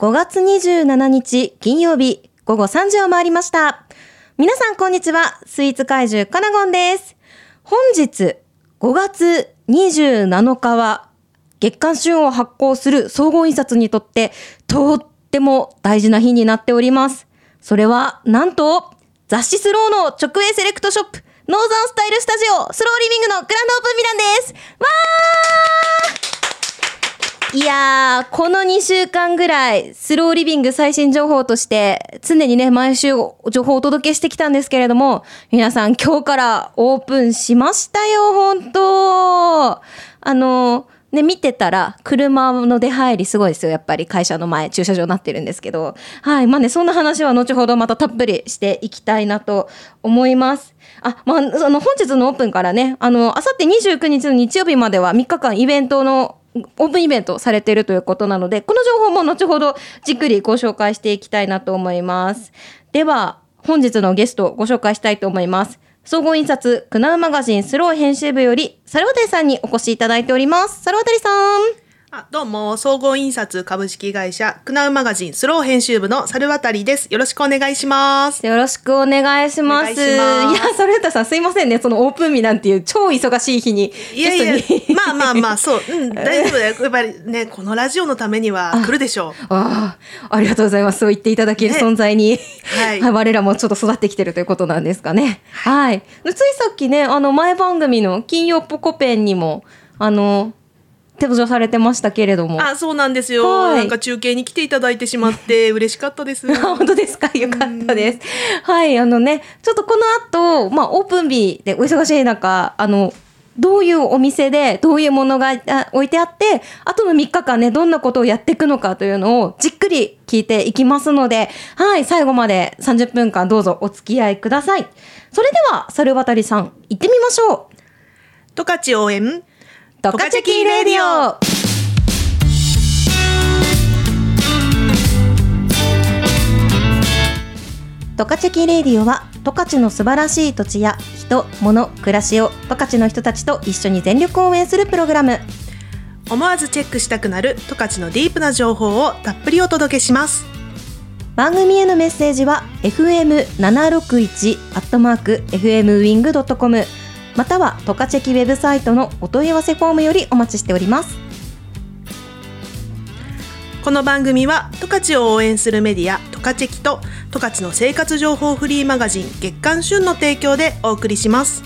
5月27日金曜日午後3時を回りました。皆さんこんにちは。スイーツ怪獣カナゴンです。本日5月27日は月刊旬を発行する総合印刷にとってとっても大事な日になっております。それはなんと雑誌スローの直営セレクトショップノーザンスタイルスタジオスローリビングのグランドオープン日なんです。わーいやー、この2週間ぐらい、スローリビング最新情報として、常にね、毎週情報をお届けしてきたんですけれども、皆さん今日からオープンしましたよ、本当あの、ね、見てたら、車の出入りすごいですよ。やっぱり会社の前、駐車場になってるんですけど。はい。まあね、そんな話は後ほどまたたっぷりしていきたいなと思います。あ、まあ、あの、本日のオープンからね、あの、あさって29日の日曜日までは3日間イベントのオープンイベントされているということなので、この情報も後ほどじっくりご紹介していきたいなと思います。では、本日のゲストをご紹介したいと思います。総合印刷、クナウマガジンスロー編集部より、サルワタリさんにお越しいただいております。猿渡さん。あどうも、総合印刷株式会社、クナウマガジンスロー編集部の猿渡です。よろしくお願いします。よろしくお願いします。いしますいや、サルワタリさんすいませんね。そのオープン日なんていう超忙しい日に。いやいやまあまあまあ、そう、うん、大丈夫だよ。やっぱりね、このラジオのためには来るでしょう。ああ、ありがとうございます。そう言っていただけるね存在に、はい 我らもちょっと育ってきてるということなんですかね。はい。ついさっきね、あの、前番組の金曜ポコペンにも、あの、登場されてましたけれども。あ、そうなんですよ。はいなんか中継に来ていただいてしまって 嬉しかったです。あ本当ですか？よかったです。はい、あのね、ちょっとこの後、まあ、オープン日でお忙しい中、あの、どういうお店で、どういうものがあ置いてあって、あとの3日間ね、どんなことをやっていくのかというのをじっくり聞いていきますので、はい、最後まで30分間どうぞお付き合いください。それでは、猿渡さん、行ってみましょう。十勝応援。トカチェキレディオ。トカチェキレディオは十勝の素晴らしい土地や人、物、暮らしを十勝の人たちと一緒に全力応援するプログラム。思わずチェックしたくなる十勝のディープな情報をたっぷりお届けします。番組へのメッセージは fm761 アットマーク fmwing.com またはトカチェキウェブサイトのお問い合わせフォームよりお待ちしております。この番組は十勝を応援するメディア十勝チェキと十勝の生活情報フリーマガジン月刊旬の提供でお送りします。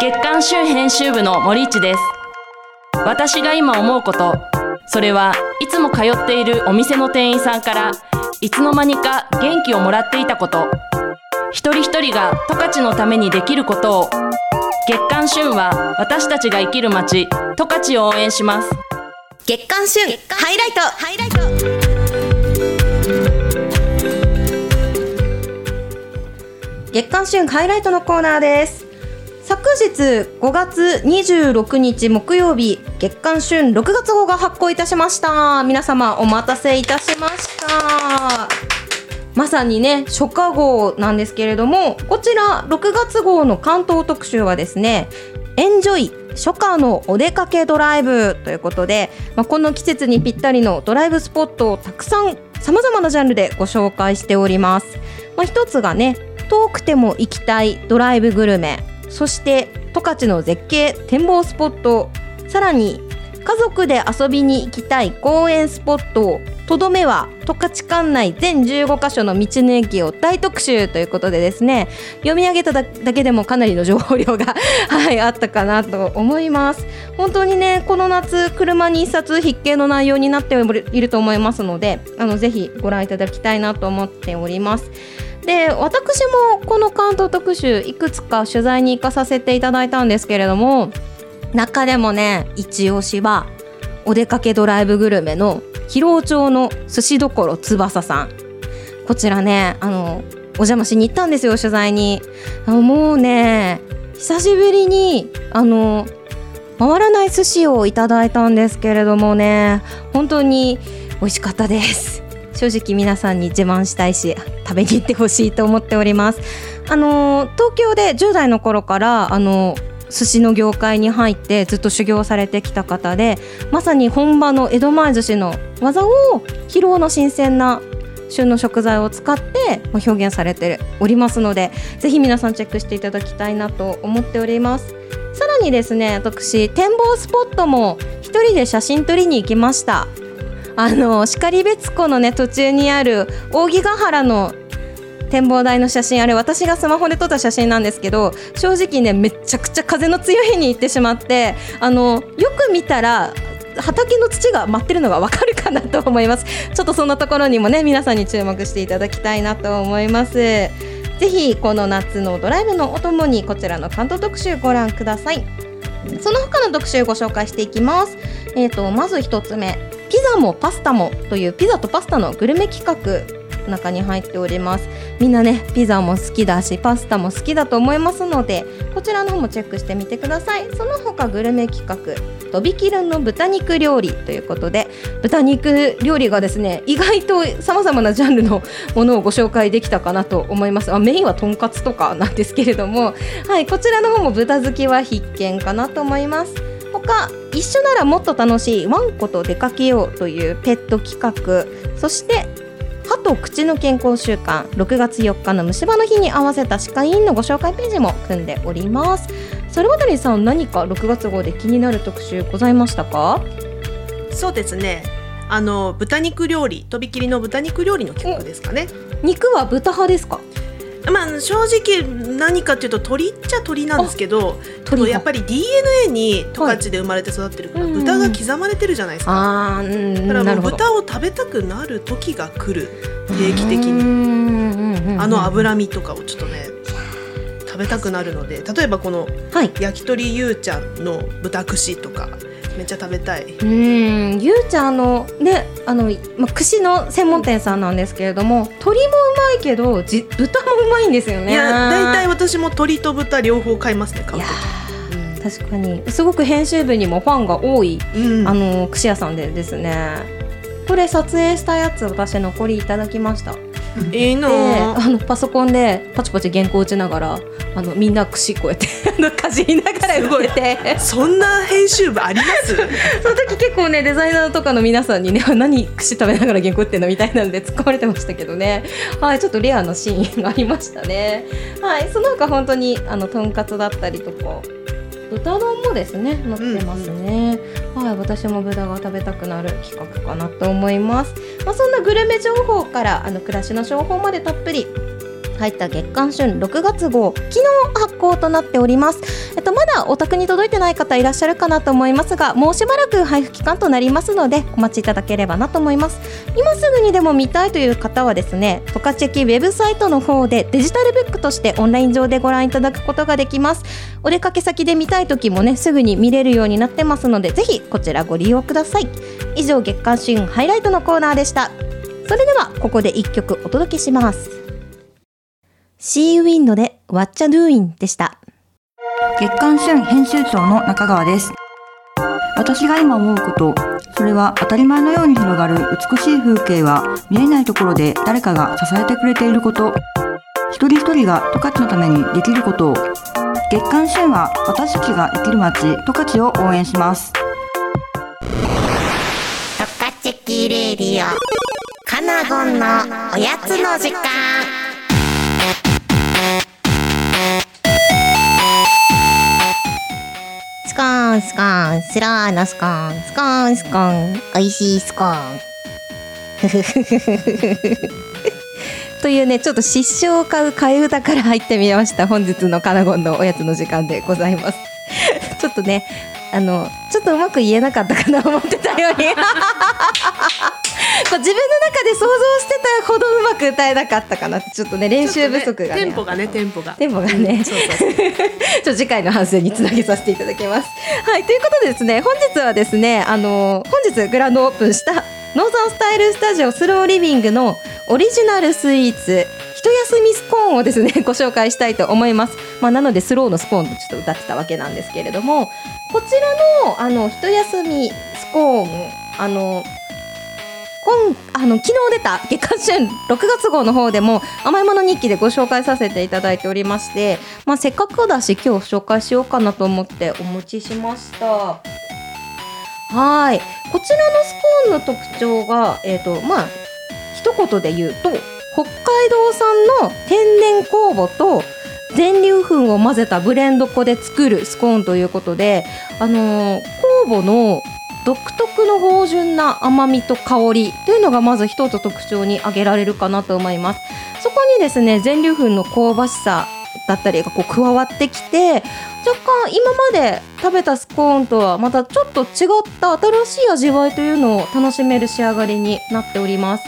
月刊旬編集部の森市です。私が今思うこと。それはいつも通っているお店の店員さんからいつの間にか元気をもらっていたこと一人一人が十勝のためにできることを。月刊旬は私たちが生きる街十勝を応援します。月刊旬ハイライト。ハイライト月刊旬ハイライトのコーナーです。昨日5月26日木曜日月刊旬6月号が発行いたしました。皆様お待たせいたしました。まさにね初夏号なんですけれどもこちら6月号の関東特集はですねエンジョイ初夏のお出かけドライブということで、まあ、この季節にぴったりのドライブスポットをたくさんさまざまなジャンルでご紹介しております。まあ、一つがね遠くても行きたいドライブグルメそして十勝の絶景展望スポットさらに家族で遊びに行きたい公園スポットとどめは十勝管内全15カ所の道の駅を大特集ということでですね読み上げただけでもかなりの情報量が、はい、あったかなと思います。本当にねこの夏車に一冊必見の内容になっていると思いますのであのぜひご覧いただきたいなと思っております。で私もこの関東特集いくつか取材に行かさせていただいたんですけれども中でもね一押しはお出かけドライブグルメの広尾町の寿司どころ翼さん。こちらねあのお邪魔しに行ったんですよ取材に。あのもうね久しぶりにあの回らない寿司をいただいたんですけれどもね本当に美味しかったです。正直皆さんに自慢したいし食べに行ってほしいと思っております。あの東京で10代の頃からあの寿司の業界に入ってずっと修行されてきた方でまさに本場の江戸前寿司の技を疲労の新鮮な旬の食材を使って表現されておりますのでぜひ皆さんチェックしていただきたいなと思っております。さらにですね私展望スポットも一人で写真撮りに行きました。あの然別湖のね途中にある扇ヶ原の展望台の写真あれ私がスマホで撮った写真なんですけど正直ねめちゃくちゃ風の強い日に行ってしまってあのよく見たら畑の土が舞ってるのがわかるかなと思います。ちょっとそんなところにもね皆さんに注目していただきたいなと思います。ぜひこの夏のドライブのお供にこちらの関東特集ご覧ください。その他の特集ご紹介していきます。えーとまず一つ目ピザもパスタもというピザとパスタのグルメ企画。中に入っております。みんなねピザも好きだしパスタも好きだと思いますのでこちらの方もチェックしてみてください。その他グルメ企画とびきるの豚肉料理ということで豚肉料理がですね意外とさまざまなジャンルのものをご紹介できたかなと思います。あメインはとんかつとかなんですけれどもはいこちらの方も豚好きは必見かなと思います。他一緒ならもっと楽しいワンコと出かけようというペット企画そしてと口の健康週間6月4日の虫歯の日に合わせた歯科医院のご紹介ページも組んでおります。それ渡りさん何か6月号で気になる特集ございましたか？そうですね。あの豚肉料理とびきりの豚肉料理の企画ですかね。肉は豚派ですか？まあ正直何かっていうと鳥っちゃ鳥なんですけど鳥やっぱり DNA に十勝で生まれて育ってるから、はい、豚が刻まれてるじゃないですか、あだからもう豚を食べたくなる時が来る定期的に。あの脂身とかをちょっとね食べたくなるので例えばこの焼き鳥ゆうちゃんの豚串とかめっちゃ食べたい。うん。ゆうちゃんのねあの、まあ、串の専門店さんなんですけれども鶏もうまいけどじ豚もうまいんですよね。いや大体私も鶏と豚両方買いますね買う時。確かに。すごく編集部にもファンが多い、うん、あの串屋さんでですね。これ撮影したやつ私残りいただきましたいいのあ。のパソコンでパチパチ原稿打ちながらあのみんな串こうやって かじりながら動いて。そんな編集部あります？その時結構ねデザイナーとかの皆さんにね何串食べながら原稿打ってんの？みたいなんで突っ込まれてましたけどね。はいちょっとレアなシーンがありましたね。はいその他本当にあのとんかつだったりとか豚丼もですね載ってますね、うん、はい私も豚が食べたくなる企画かなと思います、まあ、そんなグルメ情報からあの暮らしの情報までたっぷり入った月刊春6月号昨日発行となっております、えっと、まだお宅に届いてない方いらっしゃるかなと思いますがもうしばらく配布期間となりますのでお待ちいただければなと思います。今すぐにでも見たいという方はですねトカチェキウェブサイトの方でデジタルブックとしてオンライン上でご覧いただくことができます。お出かけ先で見たい時もねすぐに見れるようになってますのでぜひこちらご利用ください。以上月刊春ハイライトのコーナーでした。それではここで1曲お届けします。シーウィンドで What Ya Doing でした。月刊春編集長の中川です。私が今思うこと、それは当たり前のように広がる美しい風景は見えないところで誰かが支えてくれていること。一人一人が十勝のためにできることを。月刊春は私たちが生きる街、十勝を応援します。十勝キレディオ、カナゴンのおやつの時間。コーンスコーンスローのスコーンスコーンスコーン美味しいスコーン。というねちょっと失笑を買う替え歌から入ってみました本日のカナゴンのおやつの時間でございます。ちょっとねあのちょっとうまく言えなかったかな思ってたより。自分の中で想像してたほどうまく歌えなかったかなってちょっとね練習不足が、ね、テンポがねテンポが。テンポがね、ちょっと次回の反省につなげさせていただきます。はいということでですね本日はですねあの本日グランドオープンしたノーザンスタイルスタジオスローリビングのオリジナルスイーツ一休みスコーンをですね ご紹介したいと思います、まあ、なのでスローのスコーンとちょっと歌ってたわけなんですけれどもこちらのあの一休みスコーンあのこ今あの昨日出た月刊旬6月号の方でも甘いもの日記でご紹介させていただいておりまして、まあ、せっかくだし今日紹介しようかなと思ってお持ちしました。はい。こちらのスコーンの特徴がえっ、ー、とまあ一言で言うと北海道産の天然酵母と全粒粉を混ぜたブレンド粉で作るスコーンということで、あのー、酵母の独特の芳醇な甘みと香りというのがまず一つ特徴に挙げられるかなと思います。そこにですね全粒粉の香ばしさだったりがこう加わってきて若干今まで食べたスコーンとはまたちょっと違った新しい味わいというのを楽しめる仕上がりになっております。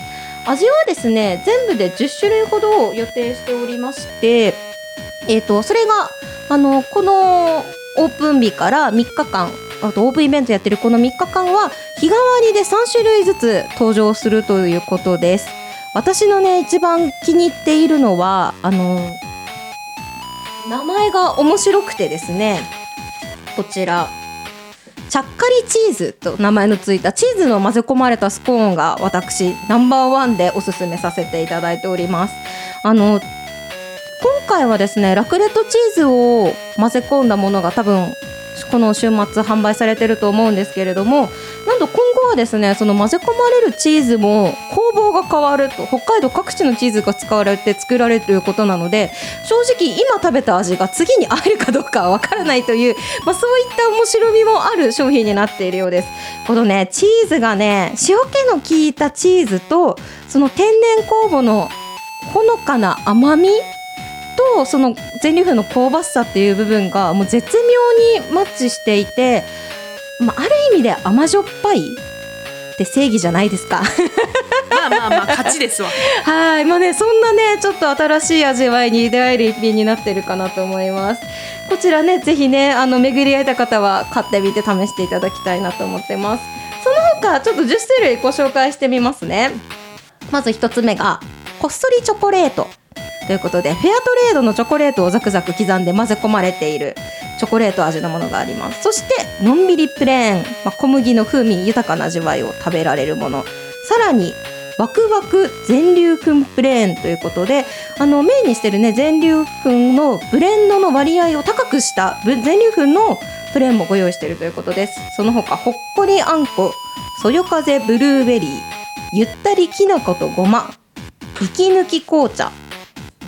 味はですね全部で10種類ほどを予定しておりましてえーと、それがあのこのオープン日から3日間あとオープンイベントやってるこの3日間は日替わりで3種類ずつ登場するということです。私のね一番気に入っているのはあの名前が面白くてですねこちら。ちゃっかりチーズと名前のついたチーズの混ぜ込まれたスコーンが私ナンバーワンでおすすめさせていただいております。あの今回はですねラクレットチーズを混ぜ込んだものが多分この週末販売されてると思うんですけれどもなんと今後はですねその混ぜ込まれるチーズも工房が変わると北海道各地のチーズが使われて作られるということなので正直今食べた味が次に合えるかどうかは分からないという、まあ、そういった面白みもある商品になっているようです。このねチーズがね塩気の効いたチーズとその天然酵母のほのかな甘みとその全粒粉の香ばしさっていう部分がもう絶妙にマッチしていて、まあ、ある意味で甘じょっぱいって正義じゃないですか。まあまあまあ勝ちですわ。はい。まあねそんなねちょっと新しい味わいに出会える一品になってるかなと思います。こちらねぜひねあの巡り合えた方は買ってみて試していただきたいなと思ってます。その他ちょっと10種類ご紹介してみますね。まず1つ目がこっそりチョコレートということでフェアトレードのチョコレートをザクザク刻んで混ぜ込まれているチョコレート味のものがあります。そしてのんびりプレーン、まあ、小麦の風味豊かな味わいを食べられるもの。さらにワクワク全粒粉プレーンということであのメインにしてるね全粒粉のブレンドの割合を高くした全粒粉のプレーンもご用意しているということです。その他ほっこりあんこそよ風ブルーベリーゆったりきな粉とごま息抜き紅茶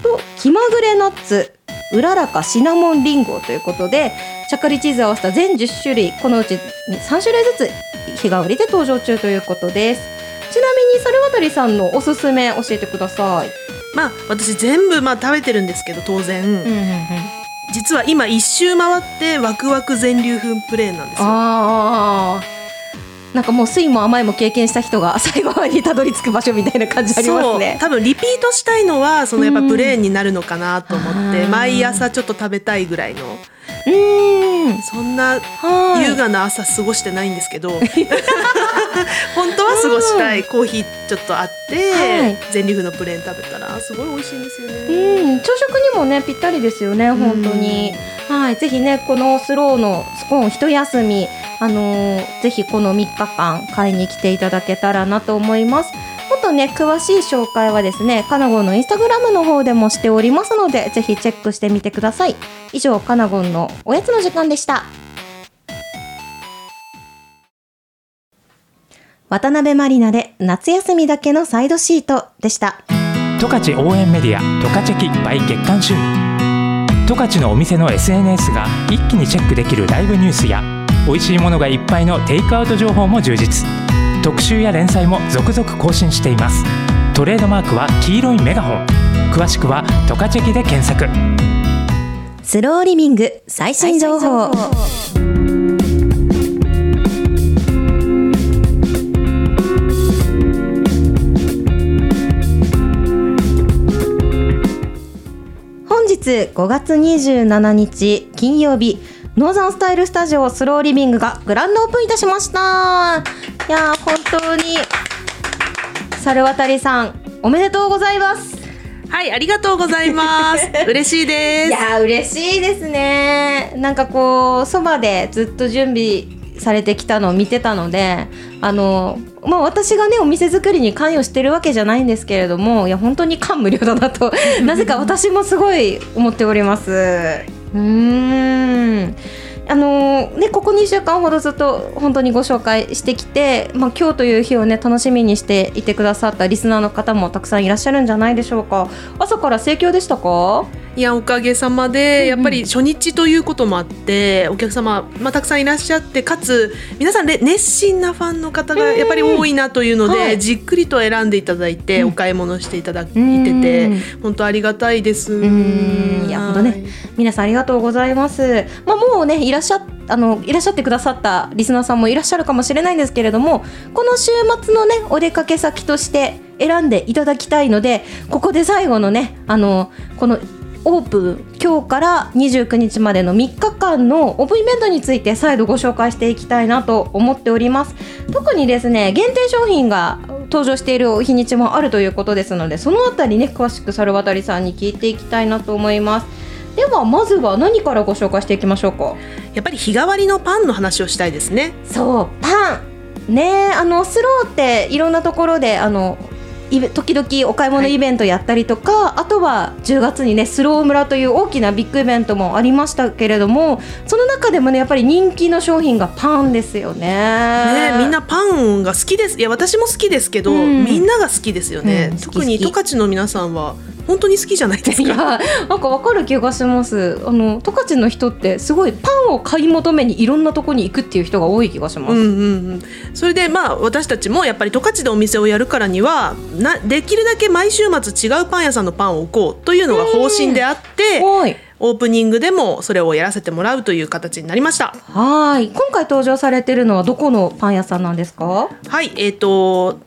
と気まぐれナッツうららかシナモンリンゴということでちゃっかりチーズを合わせた全10種類このうち3種類ずつ日替わりで登場中ということです。ちなみに猿渡さんのおすすめ教えてください。まあ私全部まあ食べてるんですけど当然、うんうんうん、実は今一周回ってワクワク全粒粉プレーンなんですよ。ああなんかもう酸いも甘いも経験した人が 最後にたどり着く場所みたいな感じありますね。多分リピートしたいのはそのやっぱブレーンになるのかなと思って毎朝ちょっと食べたいぐらいの。うん。そんな優雅な朝過ごしてないんですけど 本当は過ごしたい。コーヒーちょっとあって、はい、全粒粉のプレーン食べたらすごい美味しいんですよね。うん。朝食にもねぴったりですよね本当に。はい。ぜひねこのスローのスコーン一休みあのー、ぜひこの3日間買いに来ていただけたらなと思います。もっとね詳しい紹介はですねカナゴンのインスタグラムの方でもしておりますのでぜひチェックしてみてください。以上カナゴンのおやつの時間でした。渡辺満里奈で夏休みだけのサイドシートでした。十勝応援メディア十勝キ by 月刊週十勝のお店の SNS が一気にチェックできるライブニュースや美味しいものがいっぱいのテイクアウト情報も充実。特集や連載も続々更新しています。トレードマークは黄色いメガホン。詳しくは「トカチェキ」で検索。スローリミング最新情報。本日5月27日金曜日。ノーザンスタイルスタジオスローリビングがグランドオープンいたしました。いや本当に。猿渡さんおめでとうございます。はいありがとうございます。嬉しいです。いや嬉しいですね。なんかこうそばでずっと準備されてきたのを見てたのであのまあ私がねお店作りに関与してるわけじゃないんですけれどもいや本当に感無量だなと。なぜか私もすごい思っております。ううん。あのーね、ここ2週間ほどずっと本当にご紹介してきて、まあ、今日という日をね楽しみにしていてくださったリスナーの方もたくさんいらっしゃるんじゃないでしょうか。朝から盛況でしたか？いやおかげさまでやっぱり初日ということもあってお客様、まあ、たくさんいらっしゃってかつ皆さんれ熱心なファンの方がやっぱり多いなというので、はい。じっくりと選んでいただいて、うん。お買い物していただいてうん。て本当ありがたいです。や本当ね皆さんありがとうございます。まあ、もうねいらっしゃあのいらっしゃってくださったリスナーさんもいらっしゃるかもしれないんですけれどもこの週末のねお出かけ先として選んでいただきたいのでここで最後のねあのこのオープン。今日から29日までの3日間のオープンイベントについて再度ご紹介していきたいなと思っております。特にですね限定商品が登場している日にちもあるということですのでそのあたりね詳しく猿渡さんに聞いていきたいなと思います。ではまずは何からご紹介していきましょうか？やっぱり日替わりのパンの話をしたいですね。そうパン。ねあのスローっていろんなところであの時々お買い物イベントやったりとか、あとは10月にねスロー村という大きなビッグイベントもありましたけれどもその中でもねやっぱり人気の商品がパンですよね。ね、みんなパンが好きです。いや私も好きですけど、うん。みんなが好きですよね、うん特に十勝の皆さんは本当に好きじゃないですいやかなんかわかる気がします。あの十勝の人ってすごいパンを買い求めにいろんなとこに行くっていう人が多い気がします、うんうんうん、それでまあ私たちもやっぱり十勝でお店をやるからにはなできるだけ毎週末違うパン屋さんのパンを置こうというのが方針であってはい。オープニングでもそれをやらせてもらうという形になりました。はい。今回登場されてるのはどこのパン屋さんなんですか？はいえー、と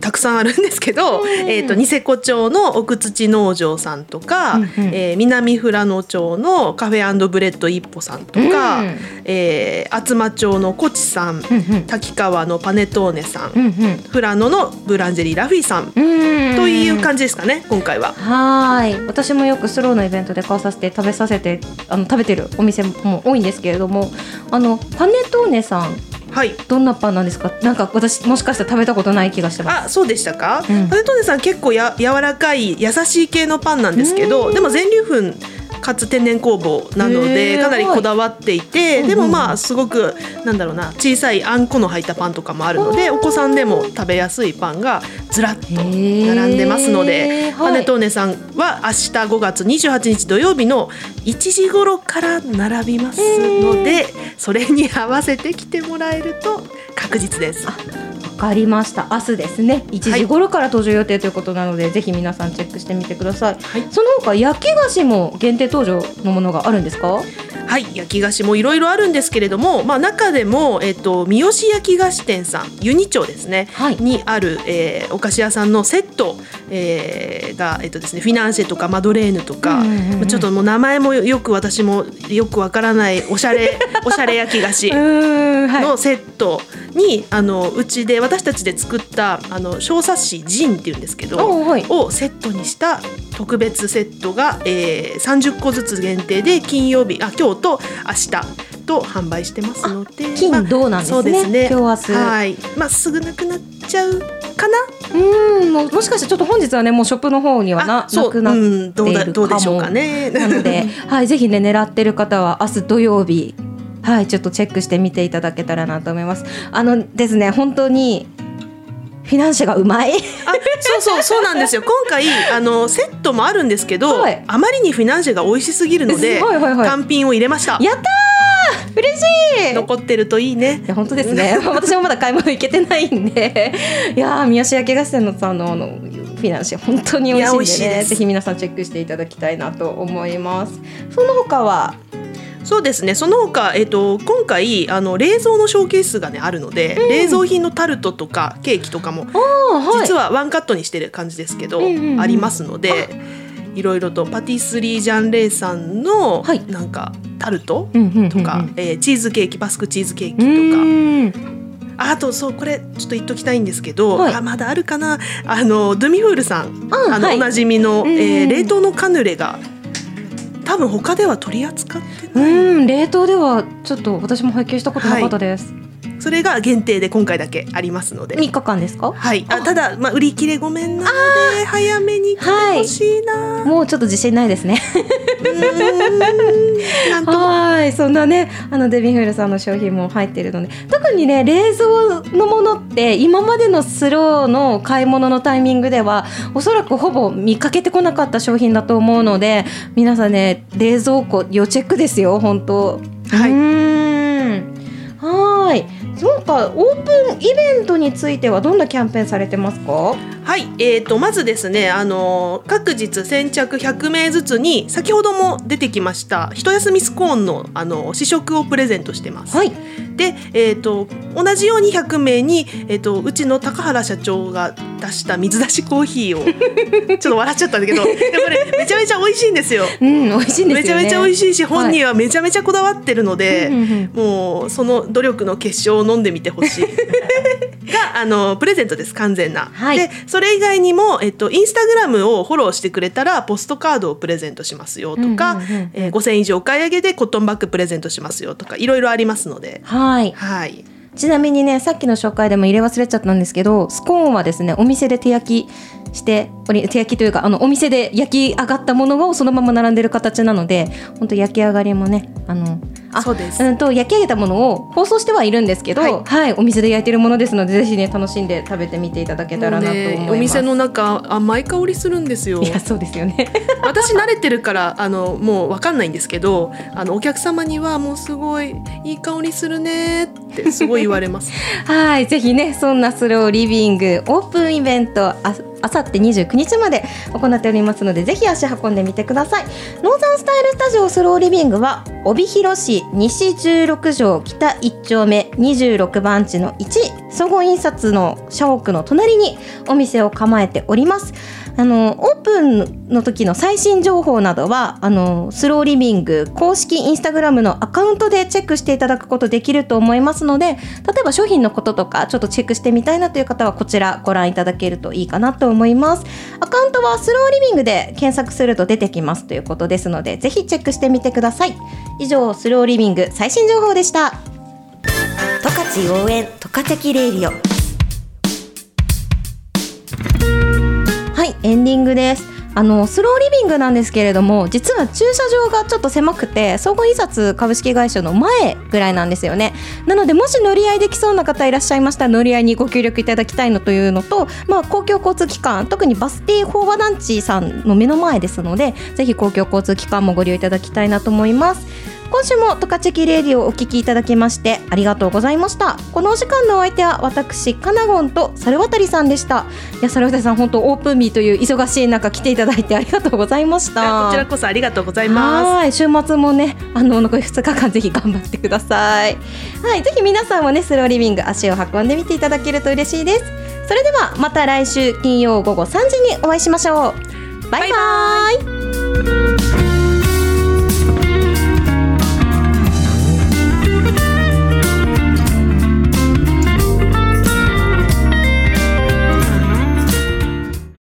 たくさんあるんですけど、えー、とニセコ町の奥土農場さんとか、うんうん。えー南富良野町のカフェブレッド一歩さんとか、うん。えー厚真町のコチさん、うん滝川のパネトーネさん、うんうん。富良野のブランジェリーラフィーさん、うんという感じですかね今回は。はい。私もよくスローのイベントで買わさせて食べさせてあの食べてるお店も多いんですけれどもあのパネトーネさんはい。どんなパンなんですか？なんか私もしかしたら食べたことない気がしてます。あそうでしたか、うん。トーネさん結構や柔らかい優しい系のパンなんですけどでも全粒粉かつ天然酵母なのでかなりこだわっていて、はいでもまあすごくなんだろうな小さいあんこの入ったパンとかもあるのでお子さんでも食べやすいパンがずらっと並んでますので、パネトーネさんは明日5月28日土曜日の1時頃から並びますのでそれに合わせて来てもらえると確実です。わかりました。明日ですね。1時頃から登場予定ということなので、ぜひ皆さんチェックしてみてください、はい。その他焼き菓子も限定登場のものがあるんですか？はい、焼き菓子もいろいろあるんですけれども、まあ、中でも、えっと、三好焼き菓子店さんユニ町ですね、はい。にある、えーお菓子屋さんのセット、えーが、えっとですね、フィナンシェとかマドレーヌとか、うんうんちょっともう名前もよく私もよくわからないおしゃれおしゃれ焼き菓子 のセットに、あのうちで私たちで作ったあの小冊子ジンっていうんですけど。おはい。をセットにした特別セットが、えー、30個ずつ限定で金曜日あ今日と明日と販売してますので金土なんですね。そうですね。今日明日。はい。まあすぐなくなっちゃうかな？うんもうもしかしてちょっと本日はねもうショップの方にはななくなってうんどうだいるどうでしょうかもね。なので、はい、ぜひね狙ってる方は明日土曜日はいちょっとチェックしてみていただけたらなと思います。あのですね本当にフィナンシェがうまい。あそうそうそうなんですよ。今回あのセットもあるんですけど、はい。あまりにフィナンシェが美味しすぎるので、はいはいはい。単品を入れました。やったー！嬉しい！残ってるといいね。いや本当ですね。私もまだ買い物行けてないんで。いやー宮下焼き菓子店のさんのあのフィナンシェ本当に美味しいんでね。ぜひ皆さんチェックしていただきたいなと思います。その他は？そうですね。その他、えっと今回あの冷蔵のショーケースがねあるので、冷蔵品のタルトとかケーキとかもはい。実はワンカットにしてる感じですけど、うんうんうん。ありますのでいろいろとパティスリージャンレイさんのはい。なんかタルトうんうんうんうん。とか、えーチーズケーキバスクチーズケーキうとか。ーん。あとそうこれちょっと言っときたいんですけど、はい。あまだあるかな？あのドゥミフールさん。あの、はい。おなじみの、うんうん。えー冷凍のカヌレが多分他では取り扱ってうん冷凍ではちょっと私も拝見したことなかったです、はいそれが限定で今回だけありますので。3日間ですか？はい。あただ、まあ、売り切れごめんなので早めに来てほしいな、はい、もうちょっと自信ないですね。はい。そんなねあのデビンフールさんの商品も入ってるので。特にね冷蔵のものって今までのスローの買い物のタイミングではおそらくほぼ見かけてこなかった商品だと思うので皆さんね冷蔵庫要チェックですよ本当。はい。はいそうかオープンイベントについてはどんなキャンペーンされてますか？はい、えーと、まずですねあの各日先着100名ずつに先ほども出てきました一休みスコーンのあの試食をプレゼントしてます。はい、で、えーと、同じように100名に、えーと、うちの高原社長が出した水出しコーヒーを ちょっと笑っちゃったんだけどやっぱりめちゃめちゃ美味しいんですよ。うん、美味しいんです、ね、めちゃめちゃ美味しいし本人はめちゃめちゃこだわってるので、はい、もうその努力の結晶を飲んでみてほしい。があのプレゼントです完全な。はい、でそれ以外にも、えっと、インスタグラムをフォローしてくれたらポストカードをプレゼントしますよとか、え5,000以上お買い上げでコットンバッグプレゼントしますよとかいろいろありますので。はい、はいちなみにねさっきの紹介でも入れ忘れちゃったんですけどスコーンはですねお店で手焼きして手焼きというかあのお店で焼き上がったものをそのまま並んでる形なので本当焼き上がりもねあのそうです。うんと焼き上げたものを包装してはいるんですけど、はい、はい、お店で焼いてるものですのでぜひね楽しんで食べてみていただけたらなと思います、お店の中甘い香りするんですよ。いやそうですよね。私慣れてるからあのもうわかんないんですけどあのお客様にはもうすごいいい香りするねってすごい言われます。はいぜひねそんなスローリビングオープンイベントああさって29日まで行っておりますのでぜひ足運んでみてください。ノーザンスタイルスタジオスローリビングは帯広市西16条北1丁目26番地の1総合印刷の社屋の隣にお店を構えております。あのオープンの時の最新情報などはあのスローリビング公式インスタグラムのアカウントでチェックしていただくことできると思いますので例えば商品のこととかちょっとチェックしてみたいなという方はこちらご覧いただけるといいかなと思います。アカウントはスローリビングで検索すると出てきますということですのでぜひチェックしてみてください。以上スローリビング最新情報でした。十勝応援十勝キレイリオ。エンディングです。あのスローリビングなんですけれども実は駐車場がちょっと狭くて総合印刷株式会社の前ぐらいなんですよね。なのでもし乗り合いできそうな方いらっしゃいましたら乗り合いにご協力いただきたいのというのと、まあ、公共交通機関特にバス停飽和団地さんの目の前ですのでぜひ公共交通機関もご利用いただきたいなと思います。今週もトカチェキレディをお聞きいただきましてありがとうございました。このお時間のお相手は私カナゴンと猿渡さんでした。いや猿渡さん本当オープンミーという忙しい中来ていただいてありがとうございました。こちらこそありがとうございます。はい週末もねあの残り2日間ぜひ頑張ってください。はいぜひ皆さんもねスローリビング足を運んでみていただけると嬉しいです。それではまた来週金曜午後3時にお会いしましょう。バイバイ。バイバ